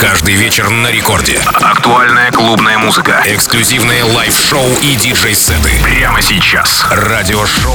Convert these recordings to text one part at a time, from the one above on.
Каждый вечер на рекорде. Актуальная клубная музыка. Эксклюзивные лайв-шоу и диджей-сеты. Прямо сейчас. Радиошоу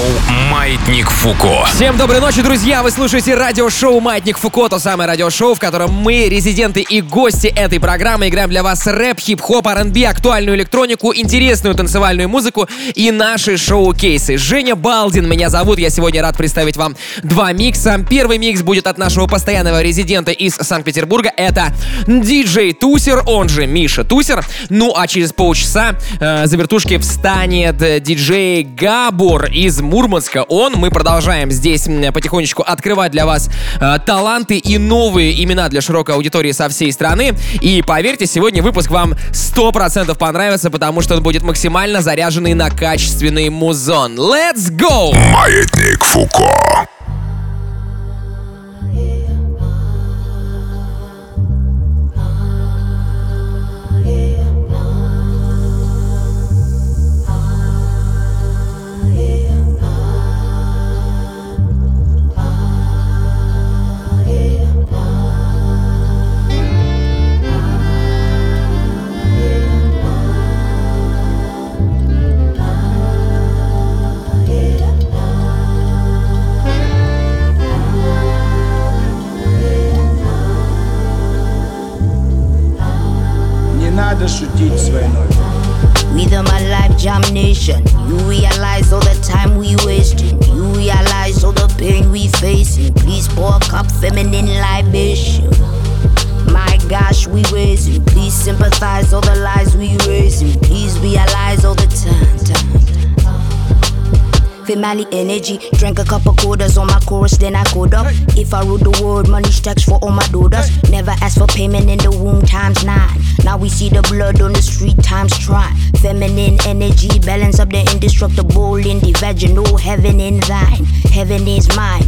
«Маятник Фуко». Всем доброй ночи, друзья! Вы слушаете радиошоу «Маятник Фуко», то самое радиошоу, в котором мы, резиденты и гости этой программы, играем для вас рэп, хип-хоп, R&B, актуальную электронику, интересную танцевальную музыку и наши шоу-кейсы. Женя Балдин меня зовут, я сегодня рад представить вам два микса. Первый микс будет от нашего постоянного резидента из Санкт-Петербурга, это диджей Тусер, он же Миша Тусер. Ну а через полчаса э, за вертушки встанет э, диджей Габор из Мурманска. Он, мы продолжаем здесь потихонечку открывать для вас э, таланты и новые имена для широкой аудитории со всей страны. И поверьте, сегодня выпуск вам 100% понравится, потому что он будет максимально заряженный на качественный музон. Let's go! Маятник Фуко. You realize all the time we wasting. You realize all the pain we facing. Please pour a cup feminine libation. My gosh, we raising. Please sympathize all the lies we raising. Please realize all the time. Family energy, drank a couple quarters on my chorus, then I code up. If I rule the world, money stacks for all my daughters. Never ask for payment in the womb times nine. Now we see the blood on the street times try. Feminine energy, balance up the indestructible in the vaginal. Heaven in thine, heaven is mine.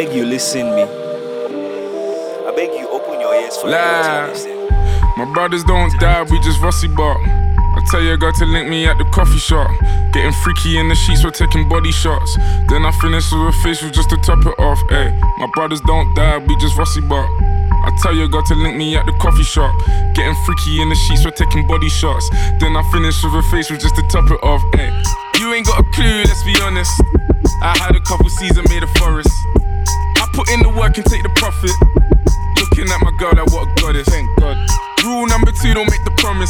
beg you listen me. I beg you open your ears for Lie. My brothers don't die, we just rusty bark. I tell your girl to link me at the coffee shop. Getting freaky in the sheets, we're taking body shots. Then I finish with a facial just to top it off. Ayy, my brothers don't die, we just rusty bark. I tell your girl to link me at the coffee shop. Getting freaky in the sheets, we're taking body shots. Then I finish with a face, facial just to top it off. Ayy, you ain't got a clue, let's be honest. I had a couple seasons made a forest. Put in the work and take the profit. Looking at my girl like what a goddess. Thank God. Rule number two, don't make the promise.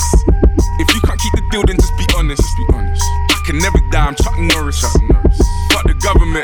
If you can't keep the deal, then just be honest. Just be honest. I can never die, I'm Chuck Norris. Chuck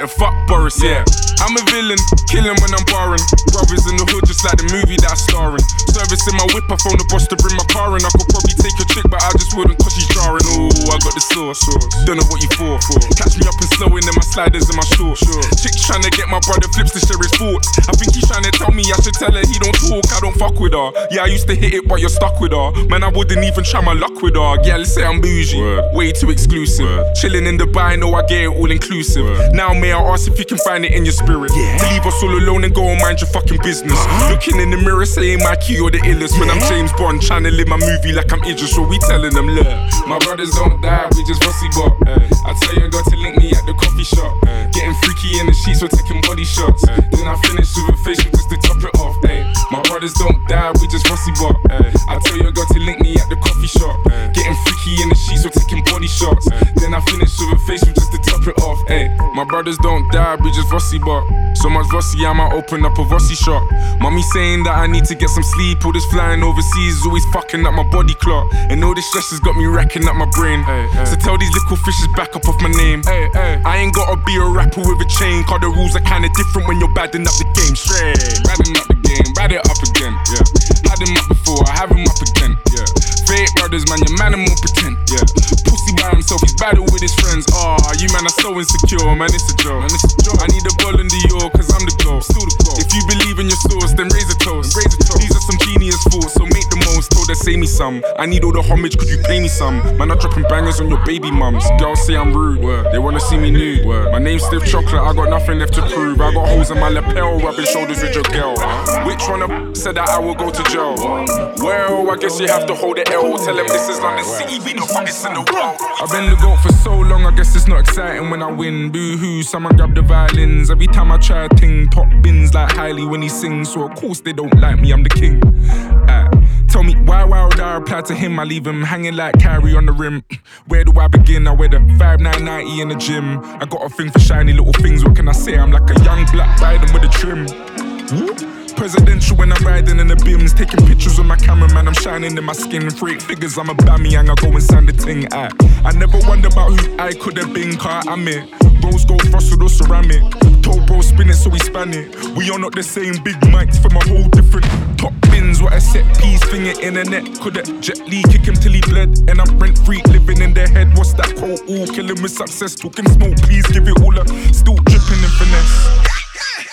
the fuck Boris, yeah. I'm a villain, killing when I'm barring. Brothers in the hood, just like the movie that I'm starring. Service in my whip, I phone the boss to bring my car in. I could probably take a chick, but I just wouldn't cause she's jarring. Ooh, I got the sauce. Don't know what you for. Catch me up and slowing in my sliders and my shorts. Chick's trying to get my brother flips to share his thoughts. I think he's trying to tell me I should tell her he don't talk, I don't fuck with her. Yeah, I used to hit it, but you're stuck with her. Man, I wouldn't even try my luck with her. Yeah, let's say I'm bougie. Way too exclusive. Chilling in Dubai, know I get it all inclusive. Now, may I ask if you can find it in your spirit? To leave us all alone and go and mind your fucking business. Uh-huh. Looking in the mirror, saying my key or the illest. When I'm James Bond, trying to live my movie like I'm Idris, so we telling them, look, my brothers don't die, we just Vossi bop. Eh. I tell you, I got to link me at the coffee shop. Eh. Getting freaky in the sheets, we're taking body shots. Eh. Then I finish with a facial just to top it off. Ay. My brothers don't die, we just Vossi bop. Eh. I tell you, I got to link me at the coffee shop. Eh. Getting freaky in the sheets, we're taking body shots. Eh. Then I finish with a facial just to top it off. Hey, my brothers don't die, we just Vossi bop So much Vossi, I might open up a Vossi shop. Mommy saying that I need to get some sleep. All this flying overseas is always fucking up my body clock. And all this stress has got me racking up my brain. So tell these little fishes back up off my name. I ain't gotta be a rapper with a chain, cause the rules are kinda different when you're badding up the game. Straight, badding up the game, bad it up again. Yeah, had him up before, I have him up again. Yeah, fake brothers, man, your man, more pretend. Yeah, himself, he's battle with his friends. Ah, oh, you man are so insecure, man, it's a joke. Man, it's a joke. I need a ball in the York, cause I'm the goal. Still the goal. If you believe in your source, then raise a toast. Raise a toast. These are some genius thoughts, so make the most. Told her, say me some. I need all the homage, could you pay me some? Man, I'm dropping bangers on your baby mums. Girls say I'm rude, Word. they wanna see me nude. Word. My name's Stiff Chocolate, I got nothing left to prove. I got holes in my lapel, rubbing shoulders with your girl. Which one of said that I will go to jail? Well, I guess you have to hold the L. Tell them this is London City, be the hottest in the world. Been the goat for so long, I guess it's not exciting when I win. Boo hoo, someone grab the violins. Every time I try a ting, pop bins like Hailey when he sings. So of course they don't like me, I'm the king. Uh, tell me why, why would I reply to him? I leave him hanging like Kyrie on the rim. Where do I begin? I wear the 5990 in the gym. I got a thing for shiny little things. What can I say? I'm like a young black Biden with a trim. Presidential when I'm riding in the beams, taking pictures with my cameraman. I'm shining in my skin. Freak figures, I'm a bammy and I go sign the ting. I, I never wonder about who I could have been, car I'm it. Rose gold frosted or ceramic. Told bro spin it so we span it. We are not the same big mics from a whole different top bins. What a set piece finger in it net. Could have Jet Li kick him till he bled. And I'm rent free living in their head. What's that quote? All killing with success. Talking smoke, please give it all up. Still dripping in finesse.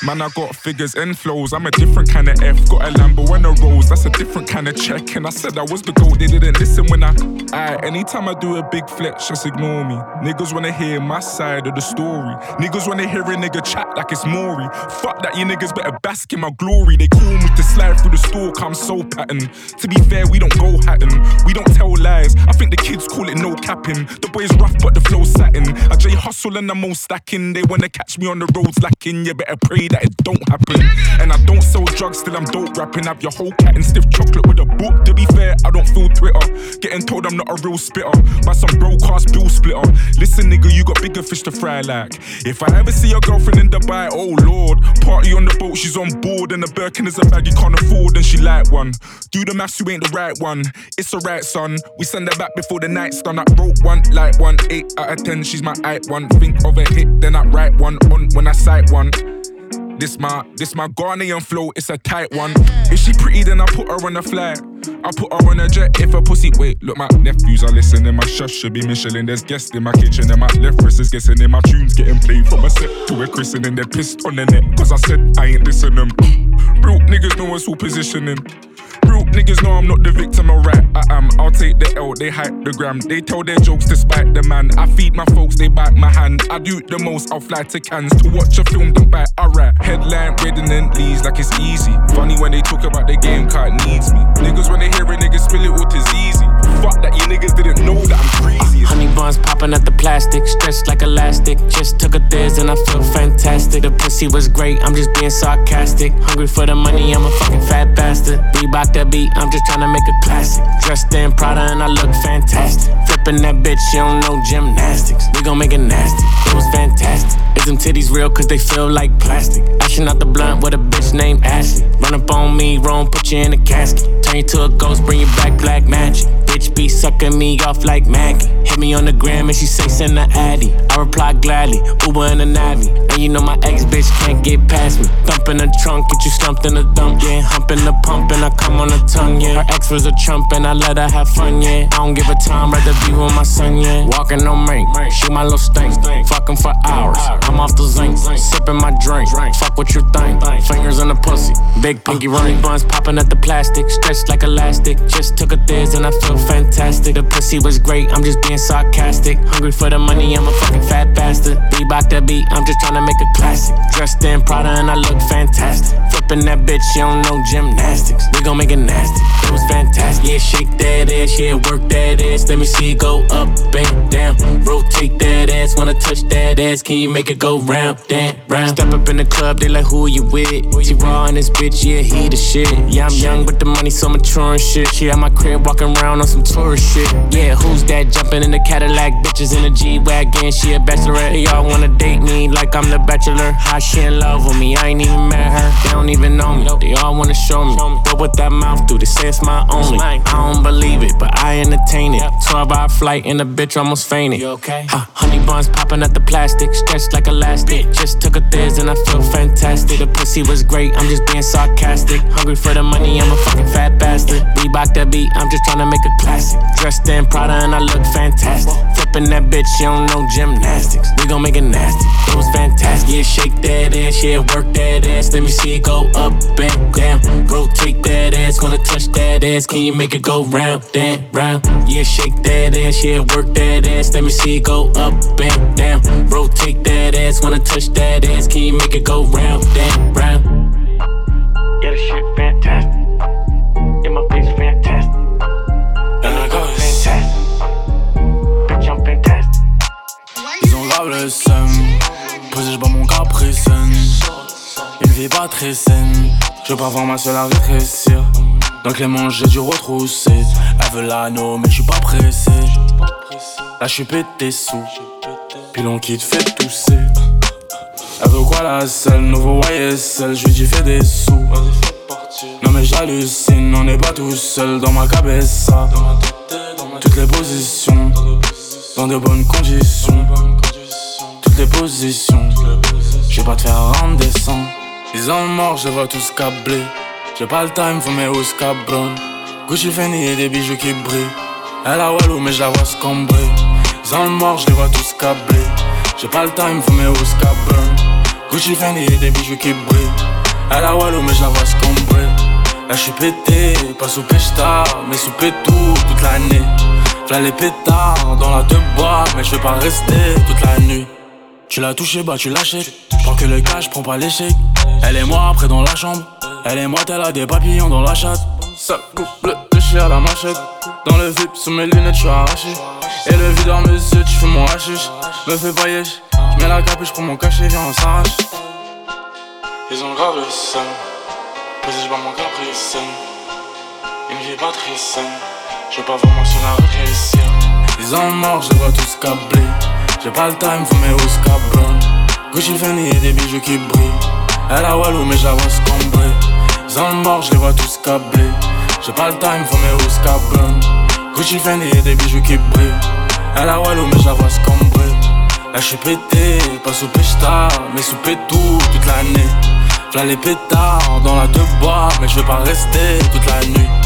Man, I got figures and flows. I'm a different kind of F. Got a Lambo and a Rose. That's a different kind of check. And I said I was the goat. They didn't listen when I. I anytime I do a big flex, just ignore me. Niggas wanna hear my side of the story. Niggas wanna hear a nigga chat like it's Maury. Fuck that, you niggas better bask in my glory. They call me to slide through the store, I'm so pattern. To be fair, we don't go hatting. We don't tell lies. I think the kids call it no capping. The boy's rough, but the flow's satin. I J hustle and I'm all stacking. They wanna catch me on the roads lacking. You better pray that it don't happen. And I don't sell drugs, still I'm dope rapping. Have your whole cat in stiff chocolate with a book. To be fair, I don't feel Twitter. Getting told I'm not a real spitter by some broadcast bill splitter. Listen, nigga, you got bigger fish to fry like. If I ever see your girlfriend in Dubai, oh lord. Party on the boat, she's on board. And the Birkin is a bag you can't afford, and she like one. Do the maths, you ain't the right one. It's alright, son. We send her back before the night's done. I broke one, like one. Eight out of ten, she's my eight one. Think of a hit, then I write one on when I sight one. This my this my Ghanaian flow, it's a tight one. If she pretty, then I put her on a flight. I put her on a jet if a pussy. Wait, look, my nephews are listening. My chef should be Michelin. There's guests in my kitchen, and my left wrist is guessing. And my tunes getting played from a set to a christening. They're pissed on the net, cause I said I ain't listening. Real niggas know what's all positioning. Real niggas know I'm not the victim, alright. I am. I'll take the L, they hype the gram. They tell their jokes despite the man. I feed my folks, they bite my hand. I do the most, I'll fly to Cannes to watch a film, then bite. Alright. Headline reading and leads like it's easy. Funny when they talk about the game, card needs me. Niggas when they hear a nigga spill it, what is easy. Fuck that, you niggas didn't know that I'm crazy. Honey buns popping at the plastic, stretched like elastic. Just took a thiz and I feel fantastic. The pussy was great, I'm just being sarcastic. Hungry for the money, I'm a fucking fat bastard. Reebok that beat, I'm just trying to make a classic. Dressed in Prada and I look fantastic. Flipping that bitch, you don't know gymnastics. We gon' make it nasty, it was fantastic. Is them titties real cause they feel like plastic? Ashing out the blunt with a bitch named Ashley. Run up on me, wrong, put you in a casket. Turn you to a ghost, bring you back black magic. Bitch be sucking me off like Maggie. Hit me on the gram and she say send the addy. I reply gladly, Uber in the Navi. And you know my ex bitch can't get past me. Thump in the trunk, get you stumped in the dump, yeah. Humping the pump and I come on the tongue, yeah. Her ex was a trump and I let her have fun, yeah. I don't give a time, rather be with my son, yeah. Walking on me, shoot my little stink. Fucking for hours, I'm off the zinc. Sipping my drink, fuck what you think. Fingers in the pussy, big pinky ring. Buns popping at the plastic, stretched like elastic. Just took a thiz and I feel fantastic. The pussy was great, I'm just being sarcastic. Hungry for the money, I'm a fucking fat bastard. Be Bebop the beat, I'm just trying to make a classic. Dressed in Prada and I look fantastic. Flipping that bitch, you don't know gymnastics. We gon' make it nasty. Was fantastic. Yeah, shake that ass, yeah, work that ass. Let me see it go up and down. Rotate that ass, wanna touch that ass. Can you make it go round, and round? Step up in the club, they like, who you with? She raw in this bitch, yeah, he the shit. Yeah, I'm young, but the money so mature and shit. She at my crib walking around on some tourist shit. Yeah, who's that jumping in the Cadillac? Bitches in the G Wagon, she a bachelorette. They all wanna date me like I'm the bachelor. How she in love with me? I ain't even met her. They don't even know me. They all wanna show me. But what that mouth do? They say it's my only. I don't believe it, but I entertain it. 12 hour flight and the bitch almost fainted. You okay? Honey buns popping at the plastic, stretched like elastic. Just took a thiz and I feel fantastic. The pussy was great, I'm just being sarcastic. Hungry for the money, I'm a fucking fat bastard. Reebok that beat, I'm just trying to make a classic. Dressed in Prada and I look fantastic. Flipping that bitch, you don't know gymnastics. We gon' make it nasty. It was fantastic. Yeah, shake that ass, yeah, work that ass. Let me see it go up and down. Rotate that ass, gonna touch that ass. Can you make it go round and round? Yeah, shake that ass, yeah, work that ass. Let me see it go up and down. Rotate that ass, wanna touch that ass. Can you make it go round and round? Yeah, the shit fantastic. Yeah, my bitch fantastic. And I go fantastic. Bitch, I'm fantastic. Ils ont grave le seum. Posé, j'bois mon capricène. Une vie pas très saine. Je veux pas voir ma seule à rétrécir. Donc les manches, j'ai dû retrousser. Elle veut l'anneau, mais je suis pas pressé. Là, je suis pété sous. Pilon qui te fait tousser. Elle veut quoi la seule Nouveau YSL, je lui dis fais des sous. Non mais j'hallucine, on n'est pas tout seul dans ma cabessa. Toutes les positions, dans de bonnes conditions. Toutes les positions, je vais pas te faire rendre descendre. Ils ont mort, je vois tous câblés. J'ai pas le time, faut mes housses cabron. Gucci Fendi et des bijoux qui brillent. Elle a Walou, mais je la vois scombrer. Ils ont mort, je les vois tous câblés. J'ai pas le time, faut mes housses cabron. Gucci Fendi et des bijoux qui brillent. Elle a Walou, mais je la vois scombrer. Là, je suis pété, pas sous pêche-tard, mais sous pétou toute l'année. V'là les pétards dans la deux bois, mais je pas rester toute la nuit. Tu l'as touché, bah tu l'achètes. Prends que le cash, prends pas l'échec. Elle et moi après dans la chambre. Elle et moi, elle a des papillons dans la chatte. Ça de chien à la machette. Dans le VIP, sous mes lunettes, je suis arraché. Et le videur me yeux, tu fais mon hashish. Me fais pas yesh. J'mets la capuche, prends mon cachet, viens, on s'arrache. Ils ont grave le seum. Posé, j'bois mon capricène. Une vie pas très saine. Je veux pas vraiment sur la rétrécir. Ils ont mort, je vois tous câblés. J'ai pas le time, faut mes housses. Gucci Fendi et des bijoux qui brillent. Elle a Walou, mais vois scombrer. Ils ont mort, je les vois tous câblés. J'ai pas le time, faut mes housses cabron. Gucci Fendi et des bijoux qui brillent. Elle a Walou, mais vois scombrer. Là, je suis pété, pas sous pêche-tard, mais sous pétou toute l'année. V'là les pétards dans la deux bois, mais je vais pas rester toute la nuit.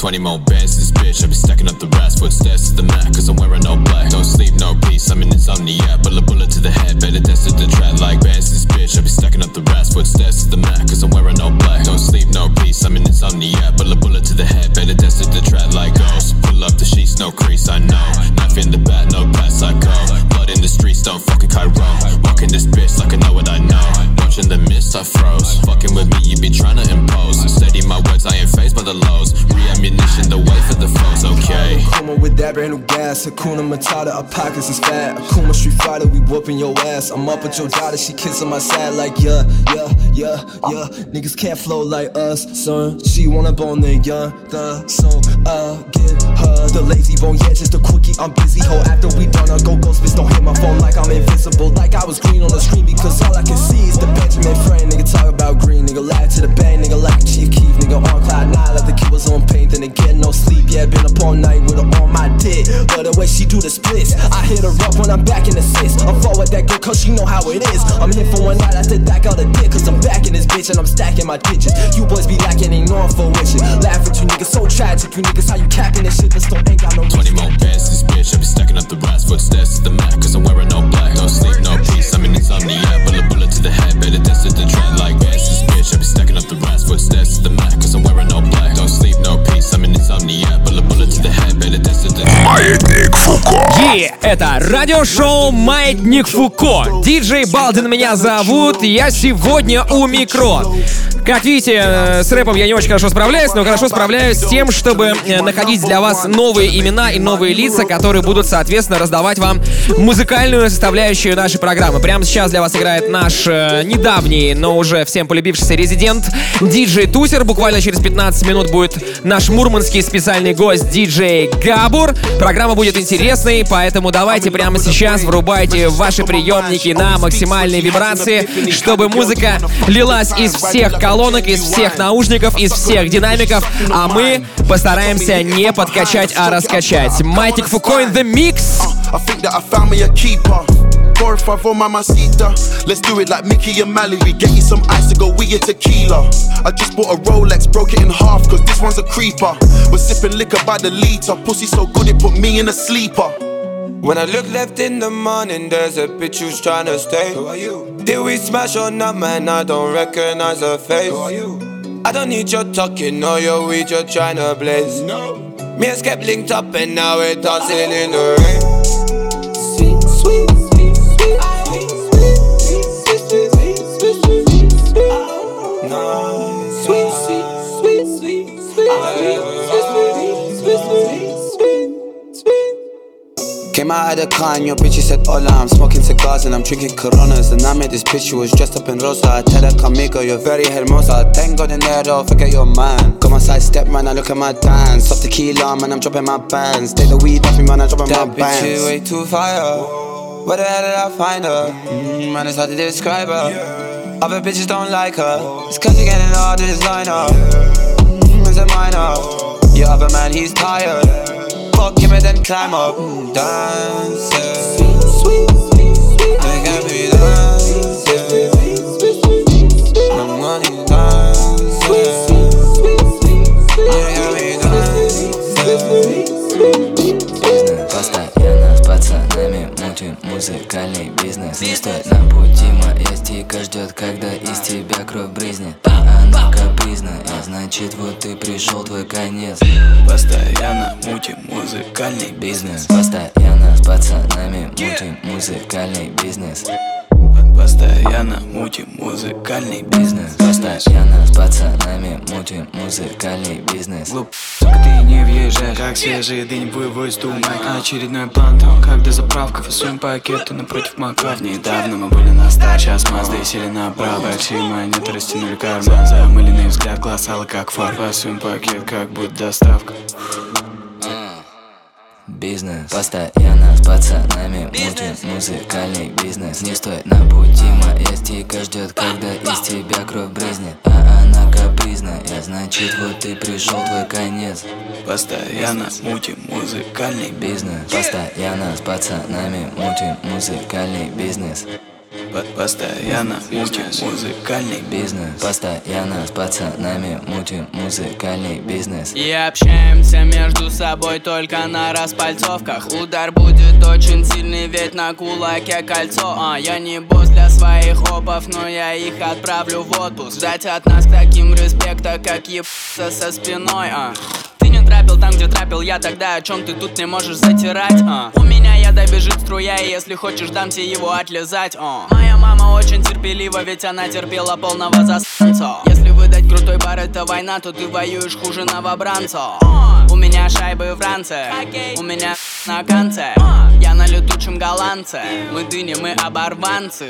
20 more bands this bitch. I be stacking up the rest. Footsteps to the mat, cause I'm wearing no black. No sleep, no peace. I'm in insomnia. Bullet, bullet to the head. Better test the track like bands this bitch. I be stacking up the rest. Footsteps to the mat, cause I'm wearing no black. No sleep, no peace. I'm in insomnia. Bullet, bullet to the head. Better test the track like ghost. Pull up the sheets, no crease, I know. Knife in the back, no pass, I go. Blood in the streets, don't fucking Cairo. Brand new gas. Akuna Matata, our pockets is fat. Akuma Street Fighter, we whooping your ass. I'm up with your daughter, she kissing my side like yeah, yeah, yeah, yeah. Niggas can't flow like us, son. She wanna bone the young, the so uh get the lazy bone, yeah, just a quickie. I'm busy, ho. After we done, I go ghost bitch. Don't hit my phone like I'm invisible, like I was green on the screen because all I can see is the Benjamin frame. Nigga talk about green, nigga laugh to the bang, nigga like Chief Keef, nigga on cloud nine like the kid was on paint, then again no sleep. Yeah, been up all night with her on my dick, but the way she do the splits, I hit her up when I'm back in the six. I'm forward that girl cause she know how it is. I'm here for one night after that got a dick, cause I'm back in this bitch and I'm stacking my digits. You boys be lacking, ain't no fruition. Laugh at you niggas, so tragic. You niggas, how you capping this shit, liquor store ain't got no 20 more passes, bitch. I be stacking up the rest. Footsteps to the mat, cause I'm wearing all black. No sleep, no peace. I'm in insomnia. Bullet, bullet to the head. Better test it the trend like passes, bitch. I be stacking up the rest. Footsteps to the mat, cause I'm wearing all black. No sleep, no peace. I'm in insomnia. Bullet, bullet to the head. Better test it the trend. Маятник Фуко. Yeah, это радиошоу Маятник Фуко. Диджей Балдин меня зовут. Я сегодня у микро. Как видите, с рэпом я не очень хорошо справляюсь, но хорошо справляюсь с тем, чтобы находить для вас новые имена и новые лица, которые будут, соответственно, раздавать вам музыкальную составляющую нашей программы. Прямо сейчас для вас играет наш э, недавний, но уже всем полюбившийся резидент диджей Тусер. Буквально через 15 минут будет наш мурманский специальный гость диджей Габур. Программа будет интересной, поэтому давайте прямо сейчас врубайте ваши приемники на максимальной вибрации, чтобы музыка лилась из всех колонок, из всех наушников, из всех динамиков, а мы постараемся не подкачать, скачать, а раскачать. Маятник Фуко the mix. Por favor, mamacita. Let's do it like Mickey and Mallory. Get you some ice to go with your tequila. I just bought a Rolex, broke it in half, cause this one's a creeper. We're sipping liquor by the liter. Pussy so good it put me in a sleeper. When I look left in the morning, there's a bitch who's trying to stay. Who are you? Did we smash or not, man? I don't recognize her face. Who are you? I don't need your talking or your weed, you're trying to blaze. No. Me and Skep linked up and now we're dancing in the rain. Came out of the car and your bitch said hola I'm smoking cigars and I'm drinking coronas And I met this bitch she was dressed up in rosa I tell her conmigo, you're very hermosa Tengo dinero, forget your man Got my side step, man, I look at my dance Off tequila, man, I'm dropping my bands Take the weed off me, man, I'm dropping That my bitch is bands way too fire. Where the hell did I find her? Mm, man, it's hard to describe her. Other bitches don't like her. It's cause you're getting all the designer. Mm, it's a minor. Your other man, he's tired. Fuck him and then climb up. Mm, Dancing. Sweet, sweet, sweet. Got me dancing. Мутим музыкальный бизнес. Не стоит на пути моя стика ждет, когда из тебя кровь брызнет. А она капризная, значит вот и пришел твой конец. Постоянно мутим музыкальный Бизнес. Постоянно с пацанами мутим музыкальный бизнес Постоянно мутим музыкальный Бизнес. Постоянно с пацанами мутим музыкальный бизнес. Глуп, сука, ты не въезжаешь. Как свежий дынь вывоз думай Очередной план там, как дозаправка Фасуем пакеты напротив макав Недавно мы были на старт, сейчас Мазды сели направо Большие монеты растянули карман. Замыленный взгляд, глаз алый как фар Фасуем пакет, как будто доставка Бизнес. Постоянно с пацанами мутим. Музыкальный бизнес Не стоит на пути, моя стика ждет, когда из тебя кровь брызнет. А она капризная, значит вот и пришел твой конец. Постоянно мутим. Музыкальный Бизнес. Постоянно с пацанами мутим. Музыкальный бизнес Постоянно мутим музыкальный Бизнес. Постоянно с пацанами мутим музыкальный бизнес. И общаемся между собой только на распальцовках. Удар будет очень сильный, ведь на кулаке кольцо. А я не босс для своих опов, но я их отправлю в отпуск. Ждать от нас таким респекта, как ебаться со спиной а. Не трапил там, где трапил я. Тогда О чем ты тут не можешь затирать? А. У меня яда бежит струя, и если хочешь, дам тебе его отлезать а. Моя мама очень терпелива, ведь она терпела полного засранца. Если выдать крутой бар это война, то ты воюешь хуже новобранца. У меня шайбы в ранце, у меня на конце. Я на летучем голландце, мы дыни, мы оборванцы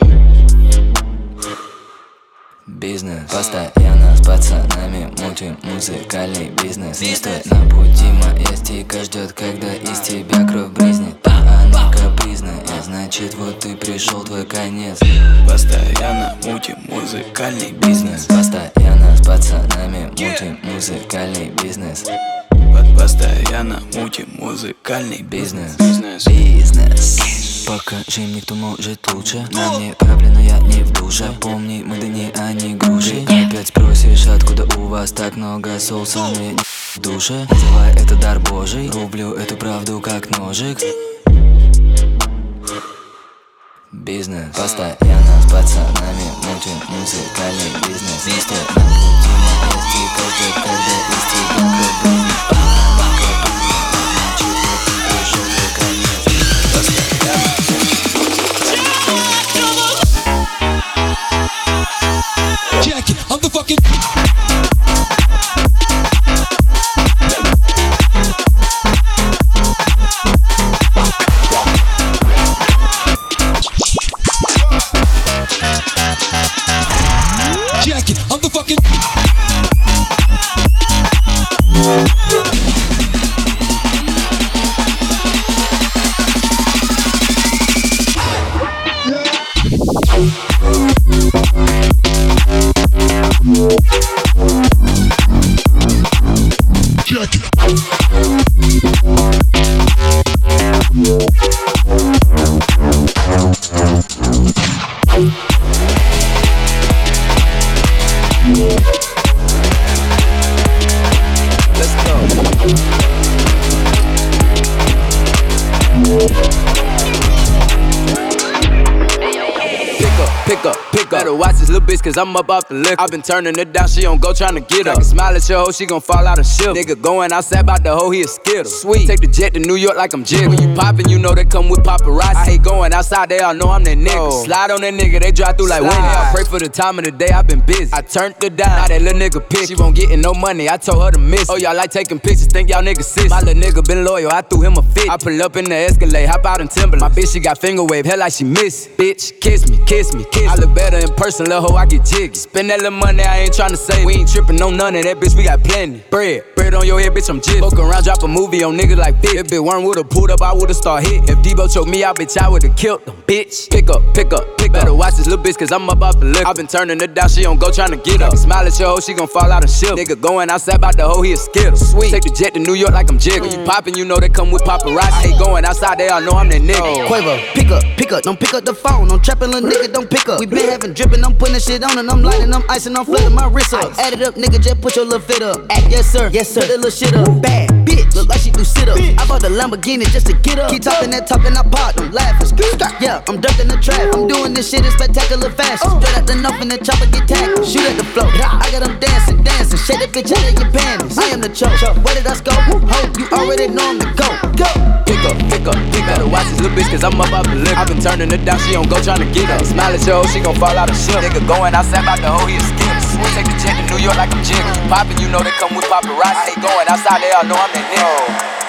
Бизнес Постоянно с пацанами мутим музыкальный бизнес Не стоит на пути, моя стика ждет, когда из тебя кровь брызнет. А она капризная, значит вот и пришел твой конец. Постоянно мутим музыкальный Бизнес. Постоянно с пацанами мутим музыкальный бизнес. По- Постоянно мутим музыкальный Бизнес. Бизнес Покажи мне, кто может лучше. На мне капли, но я не в душе. Помни, мы да не груши. Опять спросишь, откуда у вас так много соуса? Я не в душе. Называй это дар божий. Рублю эту правду как ножик. Бизнес. Постоянно с пацанами мутим. Музыкальный бизнес. Не стоит на пути моя стика ждет, когда из watch this little bitch, cause I'm up off the liquor. i been turning it down, she don't go trying to get up. I can smile at your hoe, she gon' fall out of shit. Nigga going outside about the hoe, he a skittle. Sweet, take the jet to New York like I'm jig. When you poppin', you know they come with paparazzi. I hate going outside, they all know I'm that nigga. Oh. Slide on that nigga, they drive through like winning. I pray for the time of the day, i been busy. I turned her down, now that little nigga pick. She won't gettin' no money, I told her to miss. Oh, y'all like taking pictures, think y'all niggas sis. My little nigga been loyal, I threw him a fit. I pull up in the Escalade, hop out in Timberland. My bitch, she got finger wave, hell like she miss. Bitch, kiss me, kiss me, kiss me. I look better in person, little hoe, I get jiggy. Spend that little money, I ain't tryna save. We ain't trippin' on none of that, bitch, we got plenty. Bread, bread on your head, bitch, I'm jig. Fuck around, drop a movie on niggas like bitch. If bitch one would've pulled up, I would've start hit. If Debo choked me out, bitch, I would've killed them, bitch. Pick up, pick up, pick up. Better watch this little bitch, cause I'm about to liquor. i been turning it down, she don't go tryna get up. Smile at your hoe, she gon' fall out and shit. Nigga going outside about the hoe, he a skittle. Sweet, take the jet to New York like I'm jig. When you poppin', you know they come with paparazzi. I hate going outside, they all know I'm that nigga. Quavo, pick up, pick up, don't pick up the phone. I'm trappin' little nigga, don't pick up. We been having drippin', I'm putting shit on and I'm lighting, I'm icing, I'm flooding my wrist up. Add it up, nigga, just put your little fit up. Act, yes sir, yes sir, Put that little shit up. Bad bitch, look like she do sit up. I bought the Lamborghini just to get up. Keep talking that talking, I pop, I'm laughing. Yeah, I'm ducking the trap. I'm doing this shit in spectacular fashion. Straight out the knife and the chopper get tackled. Shoot at the floor. I got them dancing, dancing. Shake that bitch out of your panties. I am the choke. Where did I go? Hope you already know I'm the go. Go. Pick up, pick up, pick up. Better watch this little bitch, cause I'm up off the lip. i been turning it down, she don't go trying to get up. Smile at your hoe, she gon' fall out of shit. Nigga going outside about the hoe, he a skip. Take the jet to New York like I'm. You poppin', you know they come with paparazzi. Going outside, they all know I'm that nigga.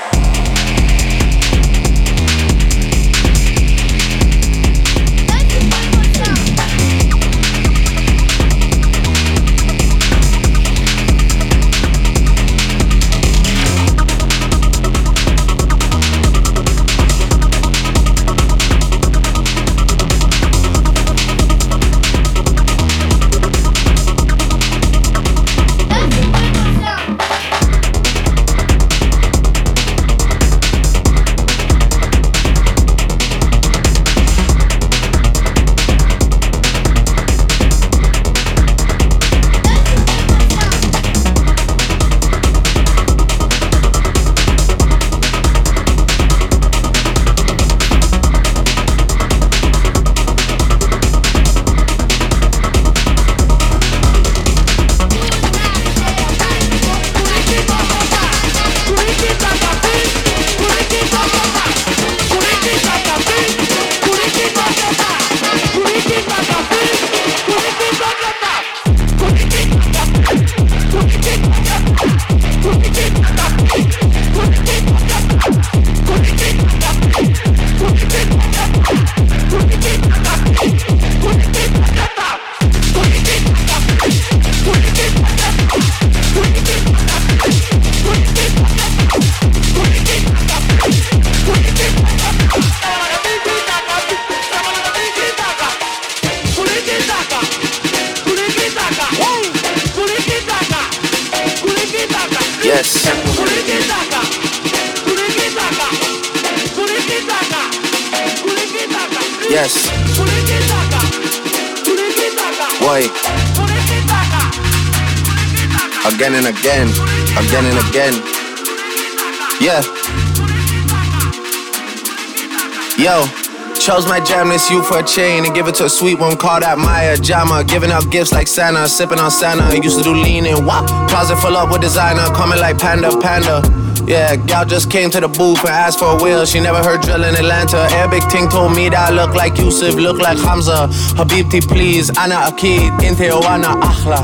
Chose my jam this you for a chain and give it to a sweet one called that Maya Jama. Giving out gifts like Santa, sipping on Santa. Used to do lean and wop. Closet full up with designer, coming like Panda Panda. Yeah, gal just came to the booth and asked for a wheel. She never heard drill in Atlanta. Arabic ting told me that I look like Yusuf, look like Hamza. Habibti, please. Ana Akid, Inte Oana Akhla.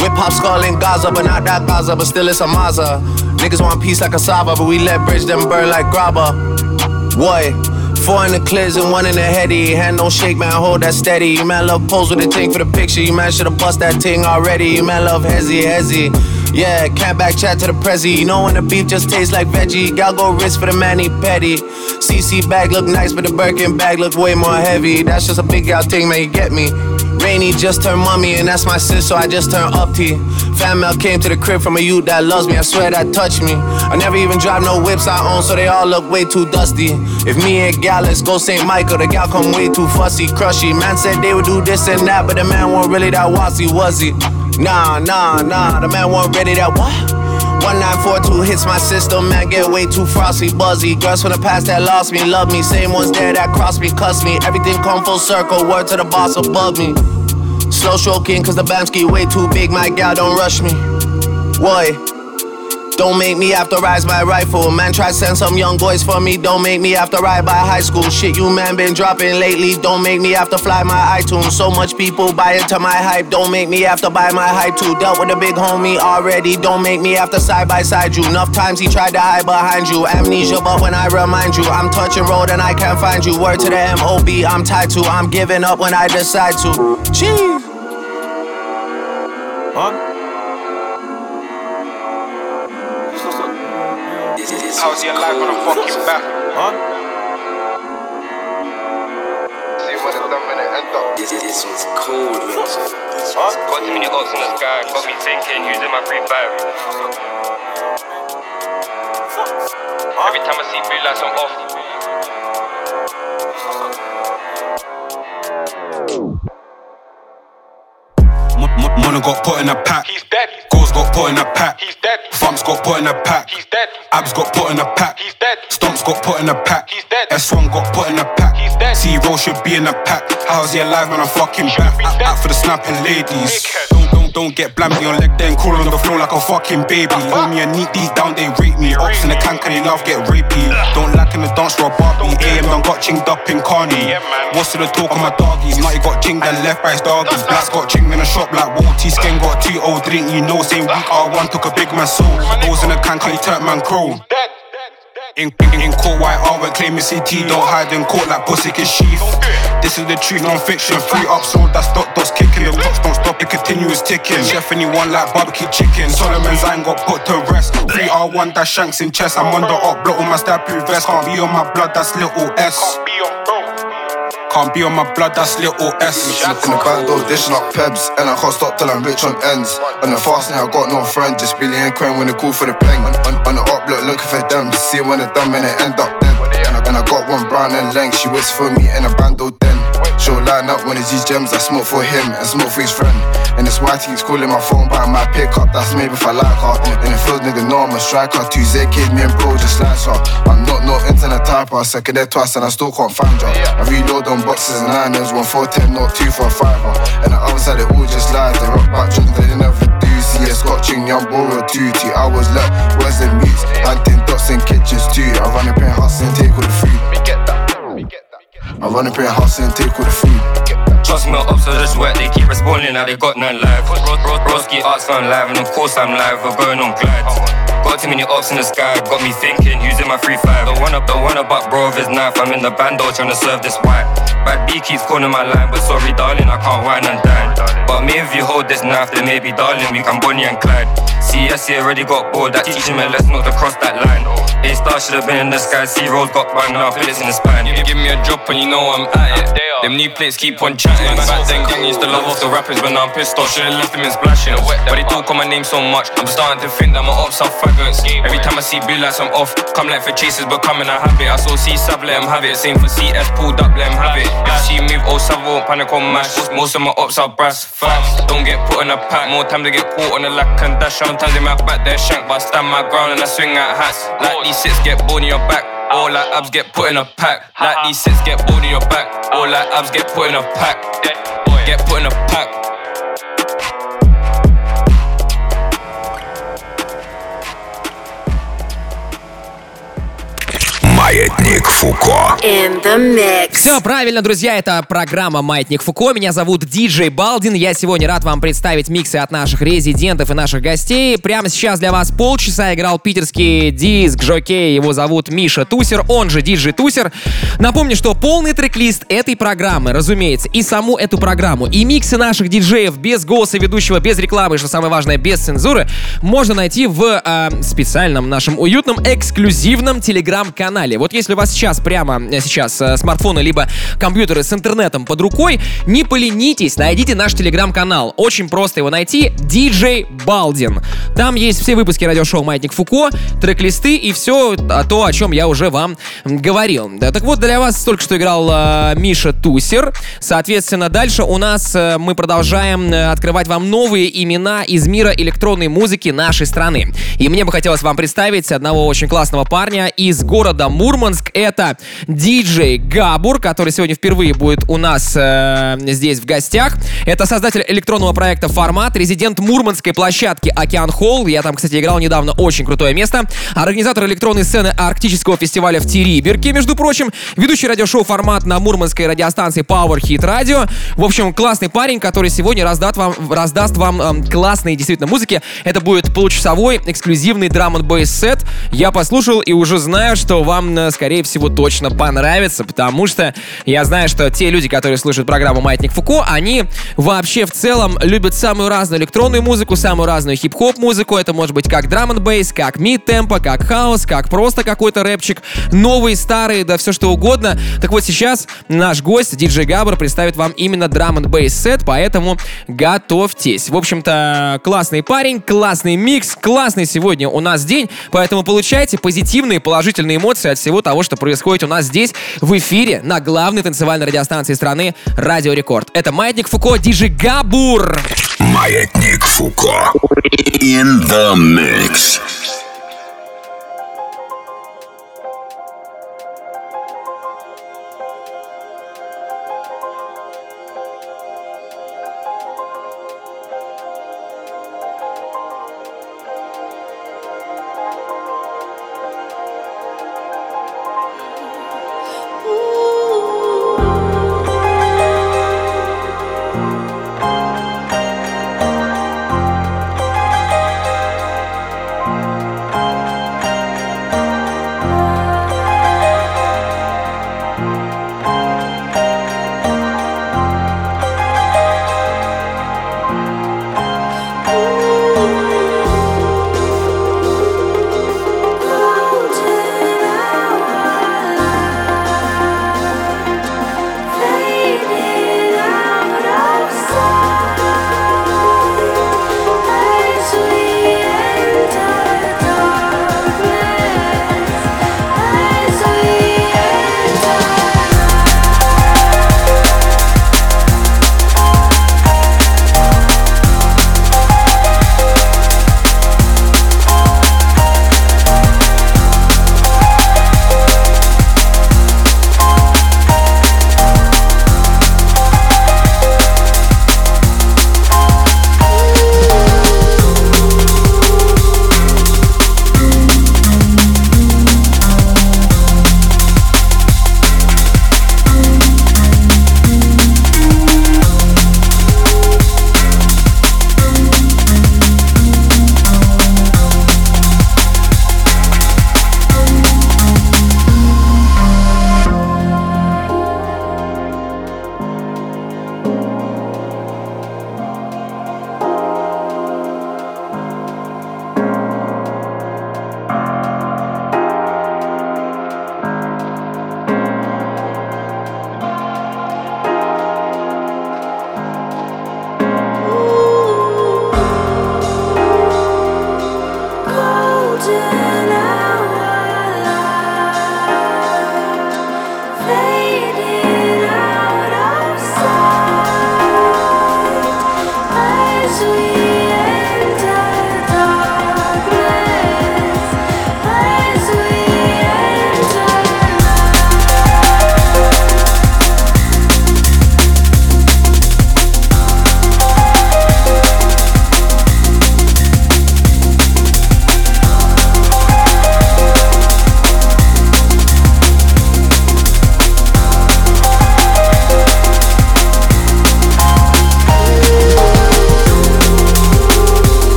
Whip hop skull in Gaza, but not that Gaza, but still it's a Maza. Niggas want peace like a Saba, but we let bridge them burn like grabba. Boy. Four in the clears and one in the heady. Hand don't shake, man, hold that steady. You man love pose with the thing for the picture. You man should've bust that thing already. You man love hezzy, hezzy. Yeah, can't back chat to the prezi. You know when the beef just tastes like veggie. Gal go wrist for the manny petty. CC bag look nice, but the Birkin bag look way more heavy. That's just a big gal thing, man, you get me. Rainy just turned mommy, and that's my sis, so I just turned up T. Fan mail came to the crib from a youth that loves me, I swear that touched me. I never even drive no whips I own, so they all look way too dusty. If me and Gallus go St. Michael, the gal come way too fussy, crushy. Man said they would do this and that, but the man wasn't really that wassy, was he? Nah, nah, nah, the man wasn't ready that what? 1942 hits my system, man, get way too frosty, buzzy. Girls from the past that lost me, love me. Same ones there that crossed me, cuss me. Everything come full circle, word to the boss above me. Slow stroking, cause the Bamski way too big, my gal don't rush me. Why? Don't make me have to rise my rifle. Man, try send some young boys for me. Don't make me have to ride by high school. Shit, you man been dropping lately. Don't make me have to fly my iTunes. So much people buy into my hype. Don't make me have to buy my hype too. Dealt with a big homie already. Don't make me have to side by side you. Enough times he tried to hide behind you. Amnesia, but when I remind you, I'm touching road and I can't find you. Word to the MOB, I'm tied to. I'm giving up when I decide to. Jeez. Huh? How's your life on a fucking back? Huh? See when it's done when end up. This, this was cold, man. Huh? Got too many ops in the sky, got me thinking, using my free fire. Every time I see blue lights, I'm off. Mona got put in a pack. He's dead. Got put in a pack. He's dead. Thumps got put in a pack. He's dead. Abs got put in a pack. He's dead. Stomps got put in a pack. He's dead. S1 got put in a pack. He's C roll should be in a pack. How's he alive when I'm fucking back? Out, out for the snapping ladies. Don't don't don't get blammy on leg then crawl on the floor like a fucking baby. Hold me and neat these down, they rate me. Ops in the can, can they love get rapey? Don't lack in the dance for a Barbie. AM done got chinged up in Carney. What's to the talk on my doggies? Now you got chinged and left by his doggies. Black's got chinged in a shop like Walty. Skin got two oh old drink, you know, same week R1 took a big man soul. Goes in the can, can you turn man crow? In, in, in court, white R when claiming CT Don't hide in court like pussy can sheath. This is the truth, non-fiction Free up, sold that's stock, dots kicking. The clocks don't stop, it continues ticking. Chef anyone like barbecue chicken. Solomon's ain't got put to rest. Free R1, that shanks in chest I'm on the up, block on my stab vest. Can't be on my blood, that's little S. can't be on my blood, that's little S. In the back door, dishing up pebs, and I can't stop till I'm rich on ends. On the fast now, I got no friend, just Billy and Quinn when they call for the peng. On, on, on the up, look, looking for them, see when they're done, and they end up dead. And I, got one brown and length, she waits for me in a bando den. She'll line up one of these gems, I smoke for him and smoke for his friend. And this white he's calling my phone by my pickup, that's maybe if I like her. And the field nigga know I'm a striker, Z kid, me and bro just like her. I'm not no internet typer, second there twice and I still can't find her. I reload on boxes and liners, one four ten, not two for a fiver. And the other side, it all just lies. They rock back that they never young borrow two, two hours left. Where's the meats? Hunting dots in kitchens too. I run up in house and take all the food. I run up in house and take all the food. Trust me, ops are just work, they keep responding now they got none live. Bro, bro, broski arts on live, and of course I'm live, we're going on glide. Got too many ops in the sky, got me thinking, using my free five. Don't wanna, don't wanna buck bro with his knife, I'm in the bando trying to serve this white. Bad B keeps calling my line, but sorry darling, I can't wine and dine. But me if you hold this knife, then maybe darling, we can Bonnie and Clyde. CS he already got bored, that teaching me let's not to cross that line. A star should have been in the sky, C rolls got banged now, bullets in the spine. Give, give me a drop and you know I'm at it. Them new plates keep on chatting. Back then, gang used to love off the rappers, but now I'm pissed off. Should've left them in splashing. But they talk on my name so much, I'm starting to think that my ops are faggots. Every time I see blue lights, I'm off. Come like for chasers, becoming a habit. I saw C Sav, let him have it. Same for CS, pulled up, let him have it. If see move, oh Sav won't panic on mash. Most of my ops are brass facts. Don't get put in a pack, more time to get caught on the lack and dash. Sometimes they might back their shank, but I stand my ground and I swing at hats. Like these six get born in your back. All like abs get put in a pack. Like these six get born in your back. All like abs get put in a pack. Get put in a pack. Маятник Фуко. In the mix. Все правильно, друзья, это программа «Маятник Фуко». Меня зовут Диджей Балдин. Я сегодня рад вам представить миксы от наших резидентов и наших гостей. Прямо сейчас для вас полчаса играл питерский диск Жокей. Его зовут Миша Тусер, он же Диджей Тусер. Напомню, что полный трек-лист этой программы, разумеется, и саму эту программу, и миксы наших диджеев без голоса ведущего, без рекламы, и, что самое важное, без цензуры, можно найти в э, специальном нашем уютном эксклюзивном телеграм-канале. Вот если у вас сейчас, прямо сейчас, э, смартфоны либо компьютеры с интернетом под рукой, не поленитесь, найдите наш телеграм-канал. Очень просто его найти. DJ Балдин. Там есть все выпуски радиошоу «Маятник Фуко», трек-листы и все то, о чем я уже вам говорил. Да, так вот, для вас только что играл э, Миша Тусер. Соответственно, дальше у нас э, мы продолжаем э, открывать вам новые имена из мира электронной музыки нашей страны. И мне бы хотелось вам представить одного очень классного парня из города Мур Мурманск. Это диджей Габур, который сегодня впервые будет у нас э, здесь в гостях. Это создатель электронного проекта «Формат», резидент мурманской площадки «Океан Холл». Я там, кстати, играл недавно, очень крутое место. Организатор электронной сцены арктического фестиваля в Териберке, между прочим. Ведущий радиошоу «Формат» на мурманской радиостанции Power Hit Radio. В общем, классный парень, который сегодня раздаст вам, раздаст вам эм, классные действительно музыки. Это будет получасовой эксклюзивный драм н сет. Я послушал и уже знаю, что вам, э, скорее всего, точно понравится, потому что я знаю, что те люди, которые слушают программу «Маятник Фуко», они вообще в целом любят самую разную электронную музыку, самую разную хип-хоп музыку. Это может быть как драм бейс, как мид-темпо, как хаос, как просто какой-то рэпчик, новый, старый, да все что угодно. Так вот сейчас наш гость, диджей Габр, представит вам именно драм бейс сет, поэтому готовьтесь. В общем-то, классный парень, классный микс, классный сегодня у нас день, поэтому получайте позитивные, положительные эмоции от всего того, что происходит у нас здесь в эфире на главной танцевальной радиостанции страны Радио Рекорд. Это Маятник Фуко, диджей Габур. Маятник Фуко. In the mix.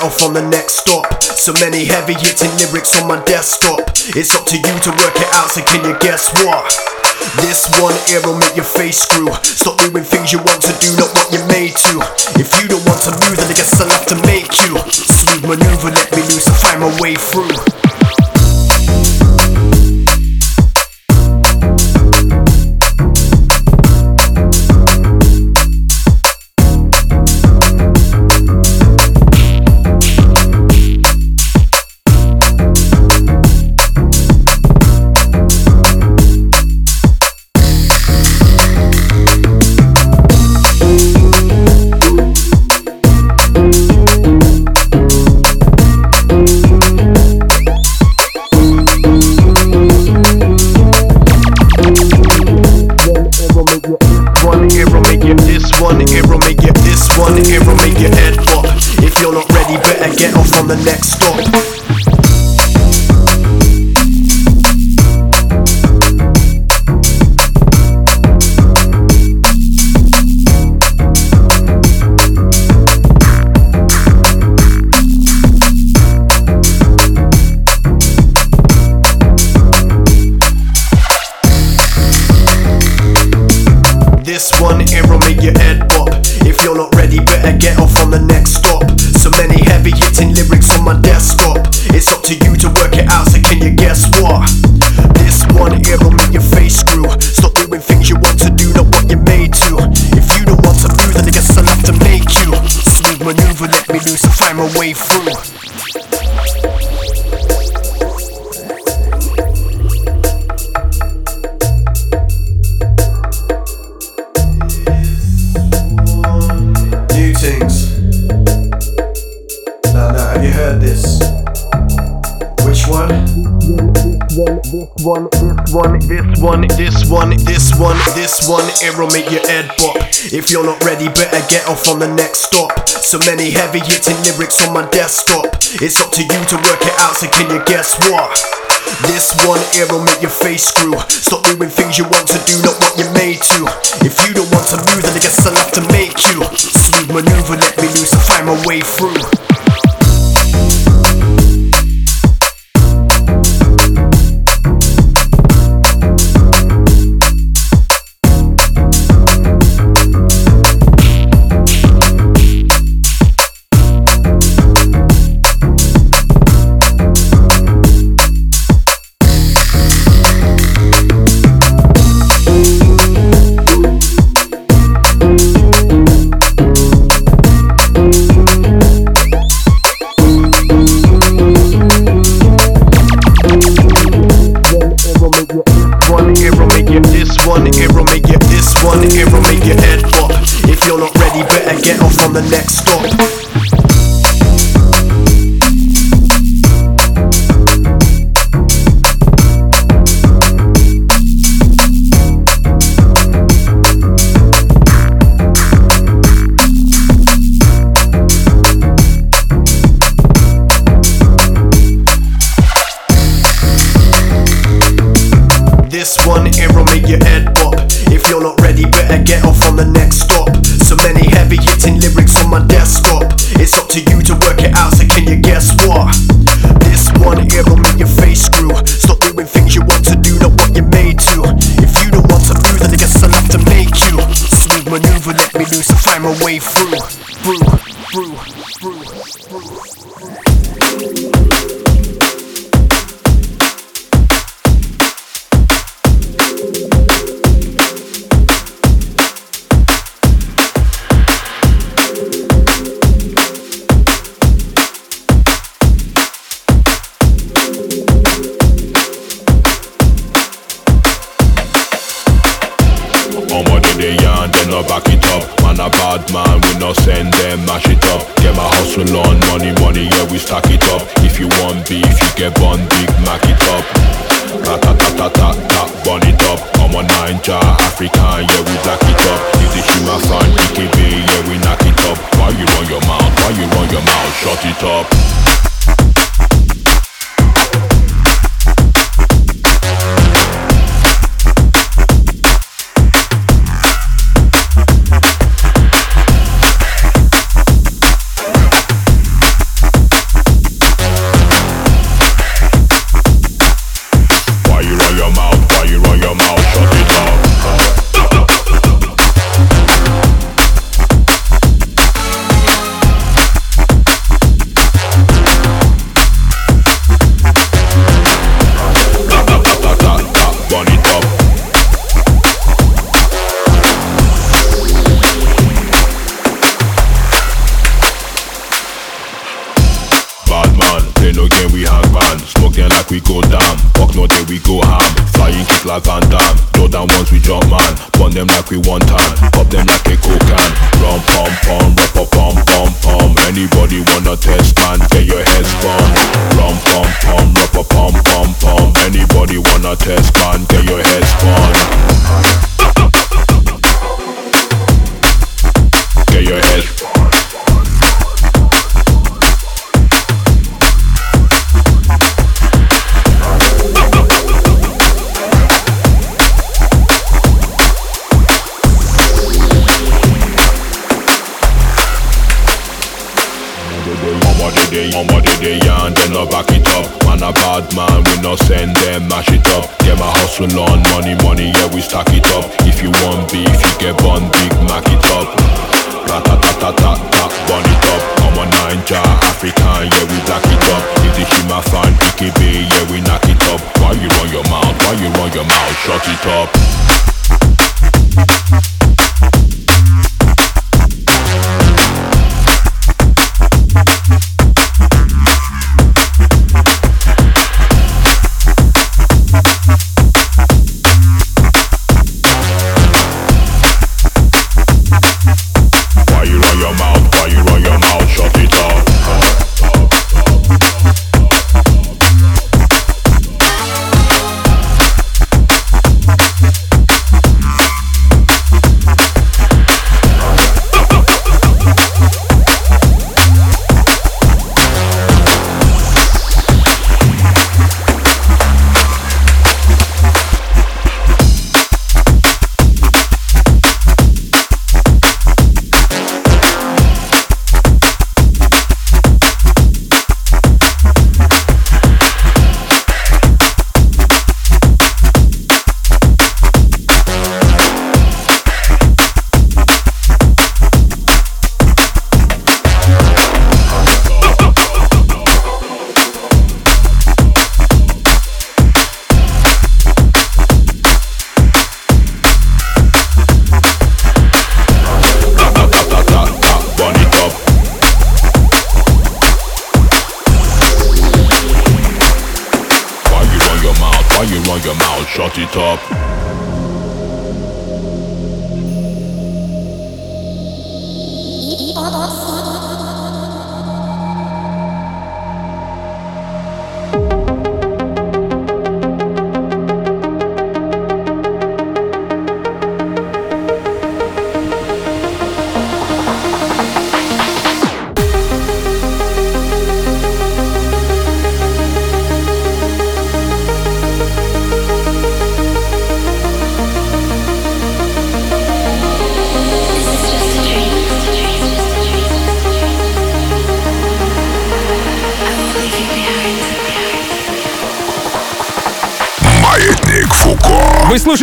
Off on the next stop. So many heavy hitting lyrics on my desktop. It's up to you to work it out, so can you guess what? This one it'll make your face screw. Stop doing things you want to do, not what you're made to. If you don't want to move, then I guess I'll have to make you. Smooth maneuver, let me loose and find my way through. The next stop. This one, this one, this one, this one, this one, this one, it'll make your head pop. If you're not ready, better get off on the next stop. So many heavy hitting lyrics on my desktop. It's up to you to work it out, so can you guess what? This one, it'll make your face screw. Stop doing things you want to do, not what you're made to. If you don't want to move, then I guess I'll have to make you. Smooth maneuver, let me loose and find my way through. Get off on the next stop. Loose and find my way through. Through, through, through, through.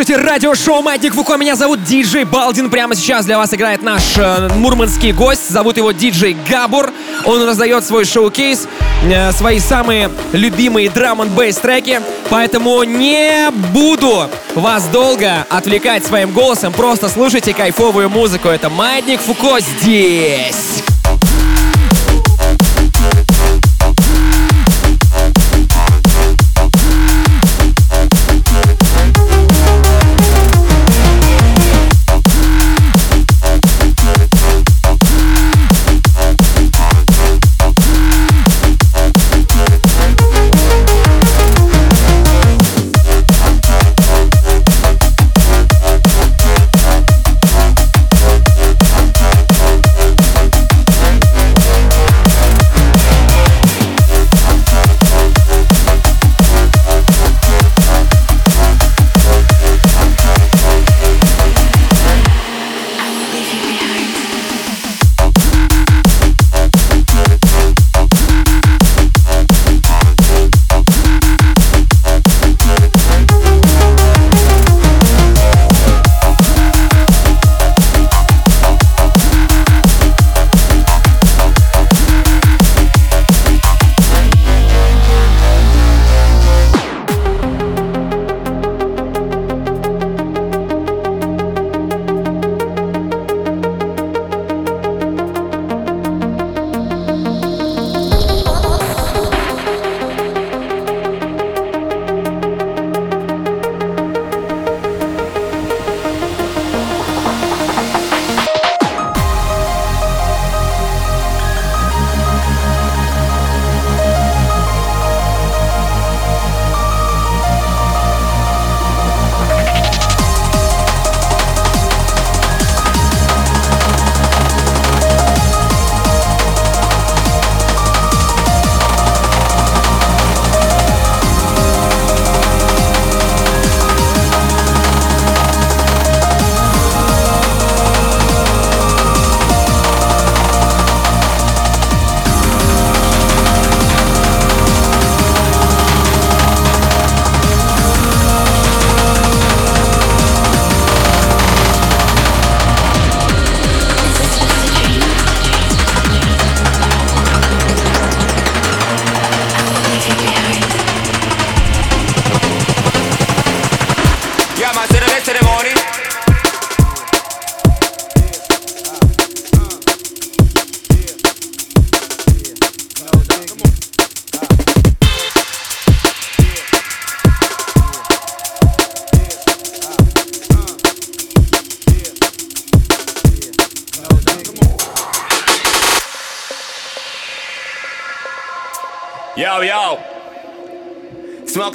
слушаете радиошоу «Маятник Фуко». Меня зовут Диджей Балдин. Прямо сейчас для вас играет наш э, мурманский гость. Зовут его Диджей Габур. Он раздает свой шоу-кейс, э, свои самые любимые драм н бейс треки. Поэтому не буду вас долго отвлекать своим голосом. Просто слушайте кайфовую музыку. Это «Маятник Фуко» здесь.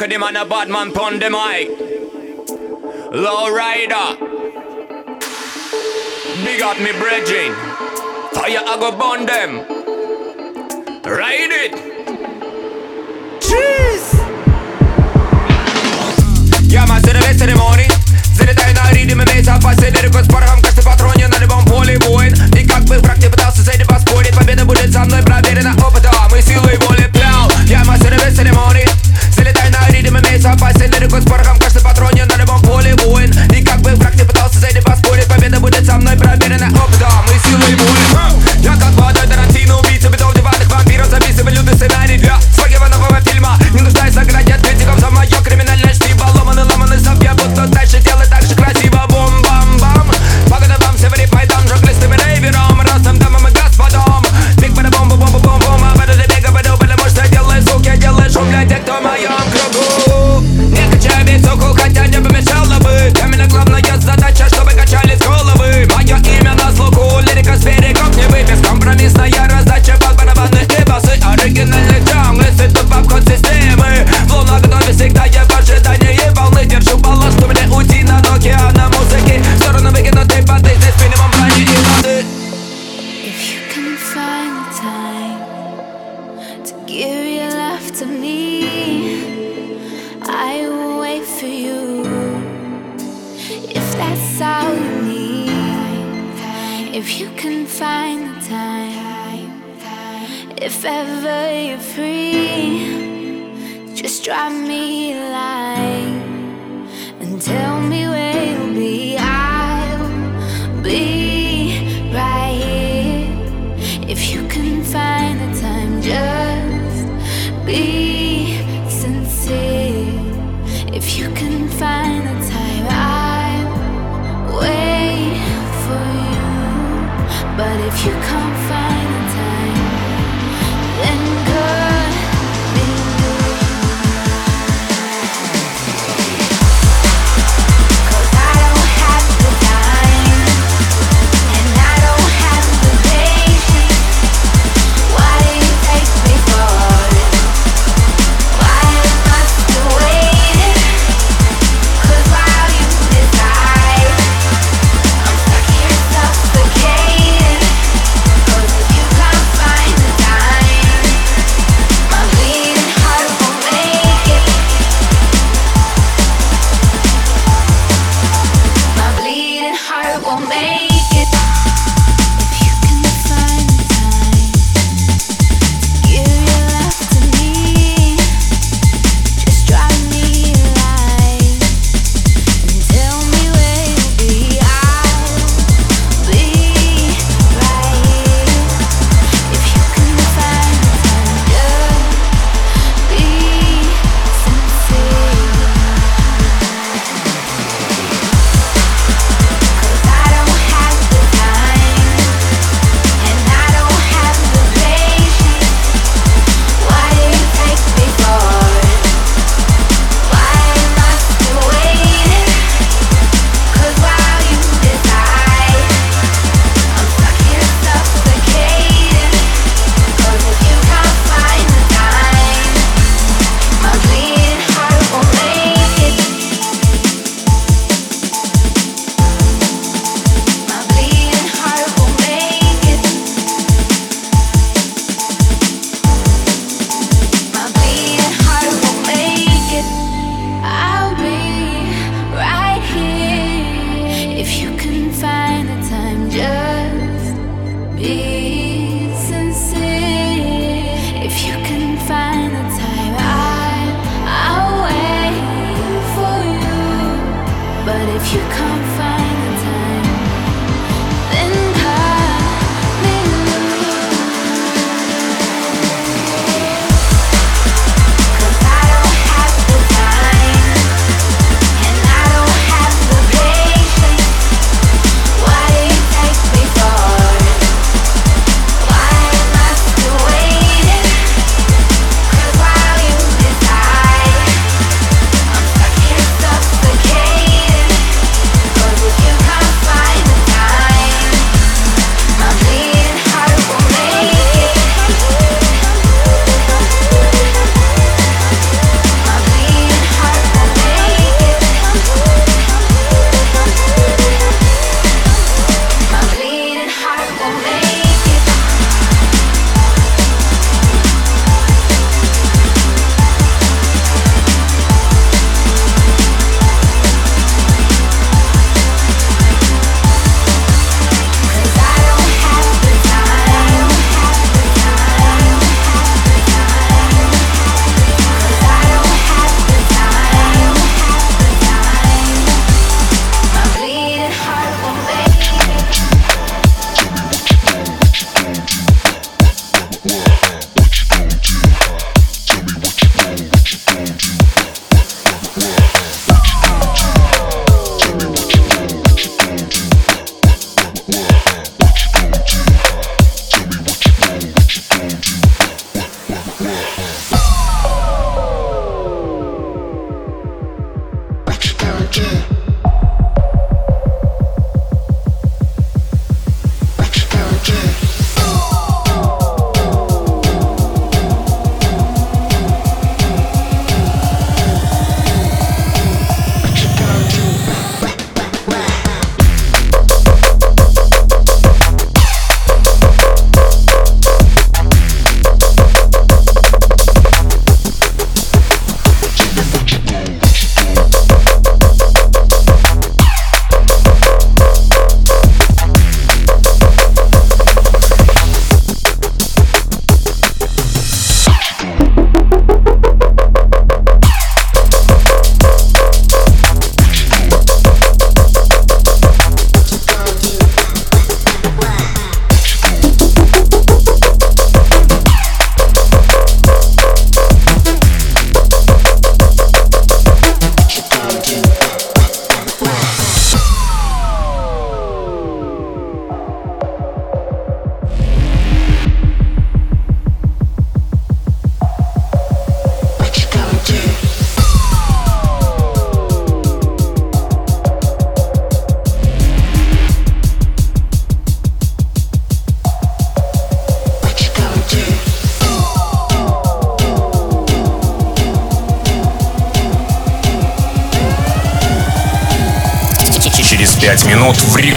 Cause the man a bad man pon the mic. Low rider. Big up me brethren. Fire I go burn them. Ride it. Cheese. Я мать это весь церемоний Залетай на риде, мы весь опасен Далеко с порохом, каждый патроне на любом поле воин И как бы враг не пытался с этим поспорить Победа будет со мной проверена опытом и силой воли плял Я мастер без церемоний видим имеется опасен Лирику с порохом каждый каждом патроне на любом поле воин. И как бы враг не пытался за этим поспорить Победа будет со мной проверена. Ок, опытом и силой воли Я как водой Тарантино, убийца бедов диванных вампиров Записываю лютый сценарий для своего нового фильма. Не нуждаюсь наградить критиков за мое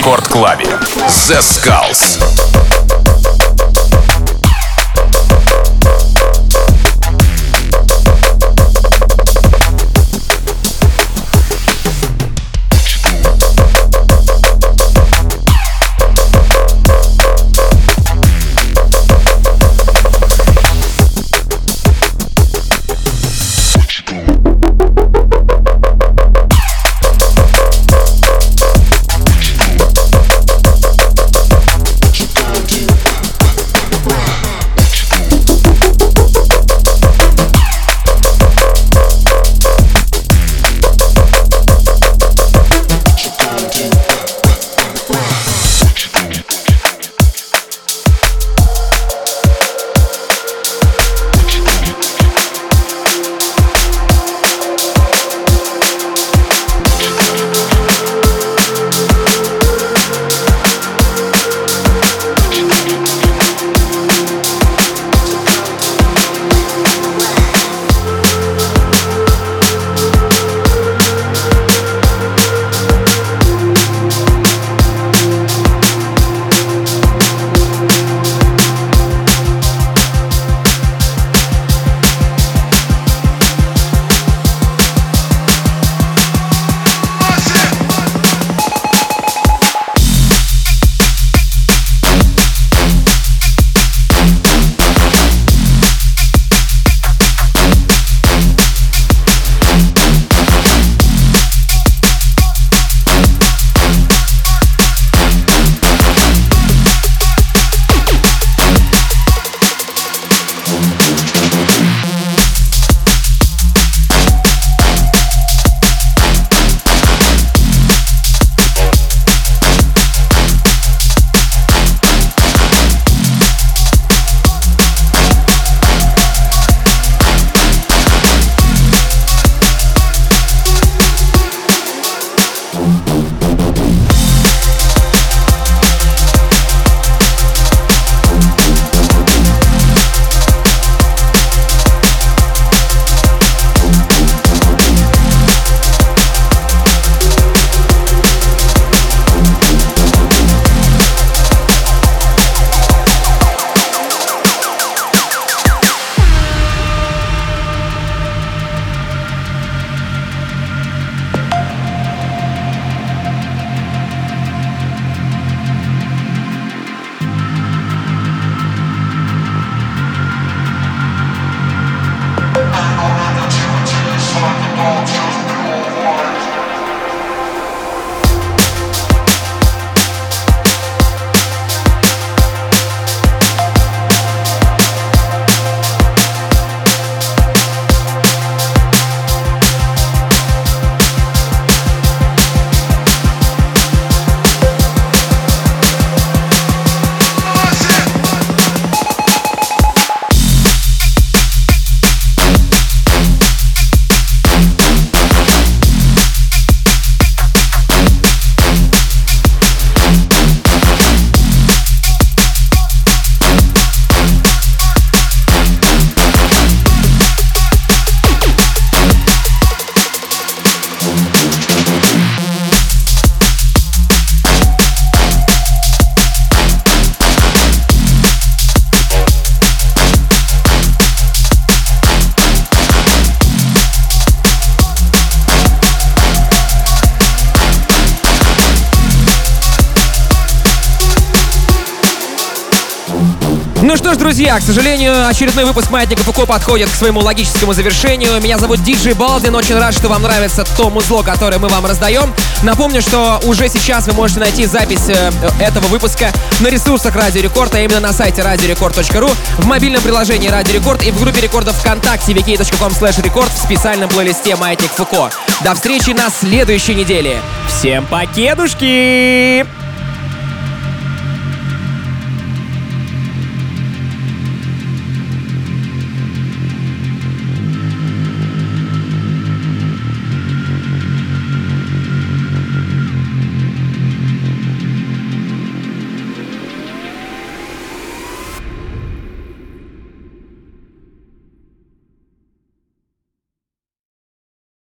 Рекорд Клабе. The Skulls. Друзья, к сожалению, очередной выпуск Маятника Фуко подходит к своему логическому завершению. Меня зовут Диджей Балдин, очень рад, что вам нравится то музло, которое мы вам раздаем. Напомню, что уже сейчас вы можете найти запись э, этого выпуска на ресурсах Радио Рекорд, а именно на сайте radiorecord.ru, в мобильном приложении Радио Рекорд и в группе рекордов ВКонтакте wiki.com slash record в специальном плейлисте Маятник Фуко. До встречи на следующей неделе. Всем покедушки!